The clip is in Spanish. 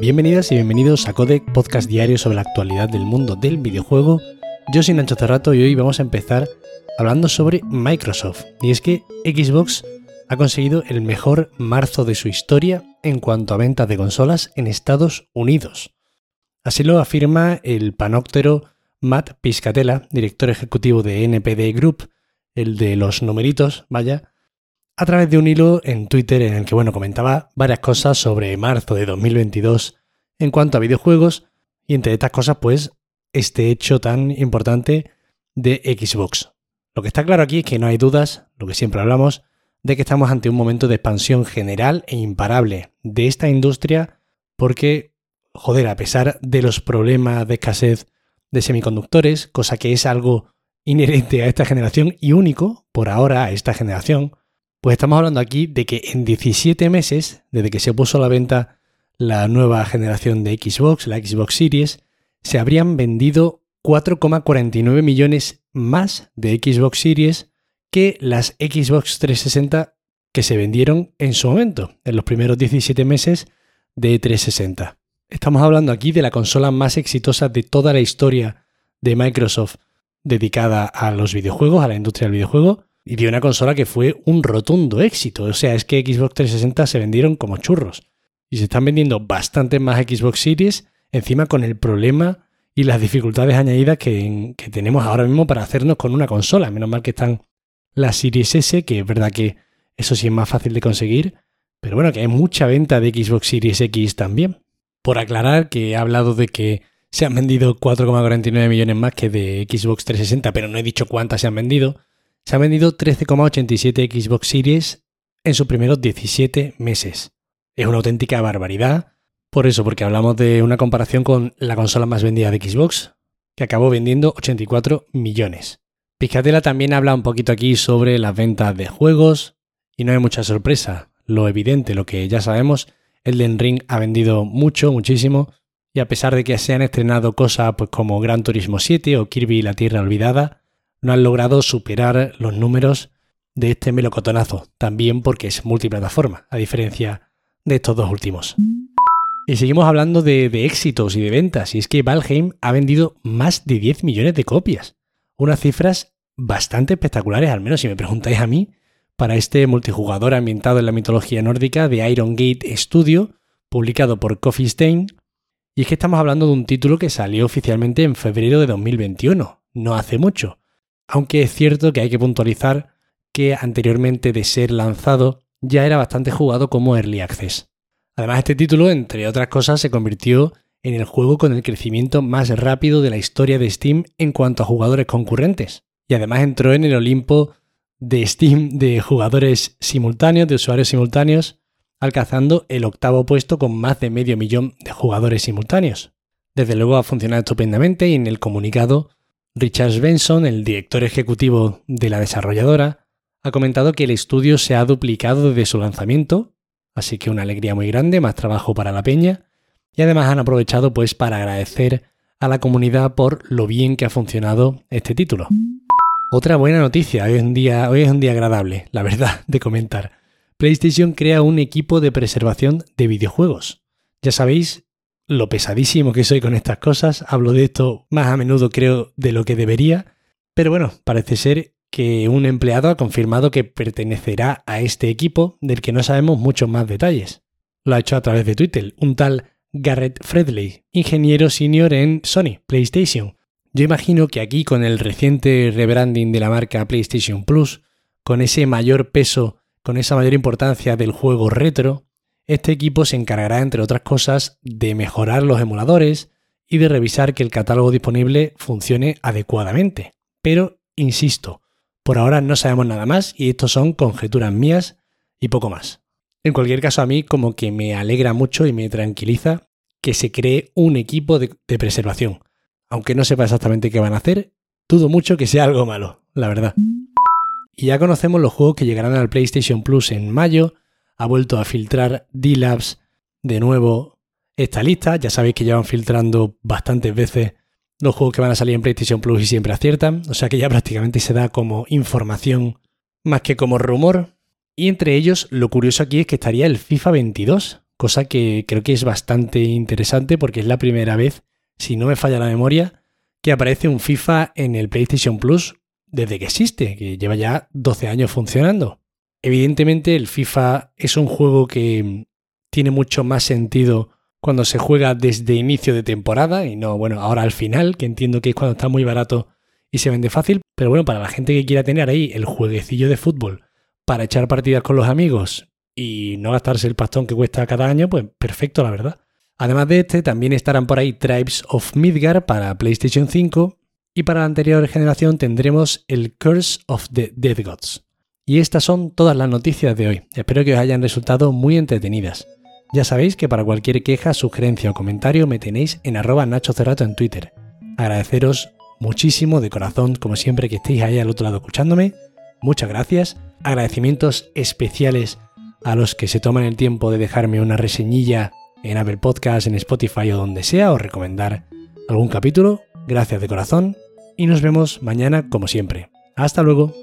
Bienvenidas y bienvenidos a Codec, podcast diario sobre la actualidad del mundo del videojuego. Yo soy Nacho Cerrato y hoy vamos a empezar hablando sobre Microsoft. Y es que Xbox ha conseguido el mejor marzo de su historia en cuanto a ventas de consolas en Estados Unidos. Así lo afirma el panóptero Matt Piscatella, director ejecutivo de NPD Group, el de los numeritos, vaya, a través de un hilo en Twitter en el que bueno, comentaba varias cosas sobre marzo de 2022 en cuanto a videojuegos y entre estas cosas pues este hecho tan importante de Xbox. Lo que está claro aquí es que no hay dudas, lo que siempre hablamos, de que estamos ante un momento de expansión general e imparable de esta industria porque, joder, a pesar de los problemas de escasez de semiconductores, cosa que es algo inherente a esta generación y único por ahora a esta generación, pues estamos hablando aquí de que en 17 meses, desde que se puso a la venta la nueva generación de Xbox, la Xbox Series, se habrían vendido 4,49 millones más de Xbox Series que las Xbox 360 que se vendieron en su momento, en los primeros 17 meses de 360. Estamos hablando aquí de la consola más exitosa de toda la historia de Microsoft dedicada a los videojuegos, a la industria del videojuego, y de una consola que fue un rotundo éxito. O sea, es que Xbox 360 se vendieron como churros. Y se están vendiendo bastante más Xbox Series, encima con el problema y las dificultades añadidas que, que tenemos ahora mismo para hacernos con una consola. Menos mal que están las Series S, que es verdad que eso sí es más fácil de conseguir, pero bueno, que hay mucha venta de Xbox Series X también. Por aclarar que he hablado de que se han vendido 4,49 millones más que de Xbox 360, pero no he dicho cuántas se han vendido. Se han vendido 13,87 Xbox Series en sus primeros 17 meses. Es una auténtica barbaridad. Por eso, porque hablamos de una comparación con la consola más vendida de Xbox, que acabó vendiendo 84 millones. Piscatela también habla un poquito aquí sobre las ventas de juegos, y no hay mucha sorpresa. Lo evidente, lo que ya sabemos, Elden Ring ha vendido mucho, muchísimo, y a pesar de que se han estrenado cosas pues, como Gran Turismo 7 o Kirby la Tierra Olvidada, no han logrado superar los números de este melocotonazo, también porque es multiplataforma, a diferencia de estos dos últimos. Y seguimos hablando de, éxitos y de ventas, y es que Valheim ha vendido más de 10 millones de copias, unas cifras bastante espectaculares, al menos si me preguntáis a mí, para este multijugador ambientado en la mitología nórdica de Iron Gate Studio, publicado por Coffee Stain, y es que estamos hablando de un título que salió oficialmente en febrero de 2021, no hace mucho. Aunque es cierto que hay que puntualizar que anteriormente de ser lanzado ya era bastante jugado como Early Access. Además, este título, entre otras cosas, se convirtió en el juego con el crecimiento más rápido de la historia de Steam en cuanto a jugadores concurrentes. Y además entró en el Olimpo de Steam de jugadores simultáneos, de usuarios simultáneos, alcanzando el octavo puesto con más de medio millón de jugadores simultáneos. Desde luego ha funcionado estupendamente y en el comunicado, Richard Benson, el director ejecutivo de la desarrolladora, ha comentado que el estudio se ha duplicado desde su lanzamiento, así que una alegría muy grande, más trabajo para la peña, y además han aprovechado pues para agradecer a la comunidad por lo bien que ha funcionado este título. Otra buena noticia, hoy hoy es un día agradable, la verdad, de comentar. PlayStation crea un equipo de preservación de videojuegos. Ya sabéis lo pesadísimo que soy con estas cosas, hablo de esto más a menudo creo de lo que debería, pero bueno, parece ser que un empleado ha confirmado que pertenecerá a este equipo del que no sabemos muchos más detalles. Lo ha hecho a través de Twitter, un tal Garrett Fredley, ingeniero senior en Sony PlayStation. Yo imagino que aquí con el reciente rebranding de la marca PlayStation Plus, con ese mayor peso con esa mayor importancia del juego retro, este equipo se encargará, entre otras cosas, de mejorar los emuladores y de revisar que el catálogo disponible funcione adecuadamente. Pero, insisto, por ahora no sabemos nada más y estos son conjeturas mías y poco más. En cualquier caso, a mí como que me alegra mucho y me tranquiliza que se cree un equipo de, de preservación. Aunque no sepa exactamente qué van a hacer, dudo mucho que sea algo malo, la verdad. Y ya conocemos los juegos que llegarán al PlayStation Plus en mayo. Ha vuelto a filtrar D-Labs de nuevo esta lista. Ya sabéis que llevan filtrando bastantes veces los juegos que van a salir en PlayStation Plus y siempre aciertan. O sea que ya prácticamente se da como información más que como rumor. Y entre ellos, lo curioso aquí es que estaría el FIFA 22, cosa que creo que es bastante interesante porque es la primera vez, si no me falla la memoria, que aparece un FIFA en el PlayStation Plus desde que existe, que lleva ya 12 años funcionando. Evidentemente el FIFA es un juego que tiene mucho más sentido cuando se juega desde inicio de temporada y no, bueno, ahora al final, que entiendo que es cuando está muy barato y se vende fácil, pero bueno, para la gente que quiera tener ahí el jueguecillo de fútbol para echar partidas con los amigos y no gastarse el pastón que cuesta cada año, pues perfecto, la verdad. Además de este, también estarán por ahí Tribes of Midgar para PlayStation 5 y para la anterior generación tendremos el Curse of the Dead Gods. Y estas son todas las noticias de hoy. Espero que os hayan resultado muy entretenidas. Ya sabéis que para cualquier queja, sugerencia o comentario me tenéis en arroba Nacho Cerrato en Twitter. Agradeceros muchísimo de corazón, como siempre, que estéis ahí al otro lado escuchándome. Muchas gracias. Agradecimientos especiales a los que se toman el tiempo de dejarme una reseñilla en Apple Podcast, en Spotify o donde sea, o recomendar algún capítulo. Gracias de corazón y nos vemos mañana como siempre. Hasta luego.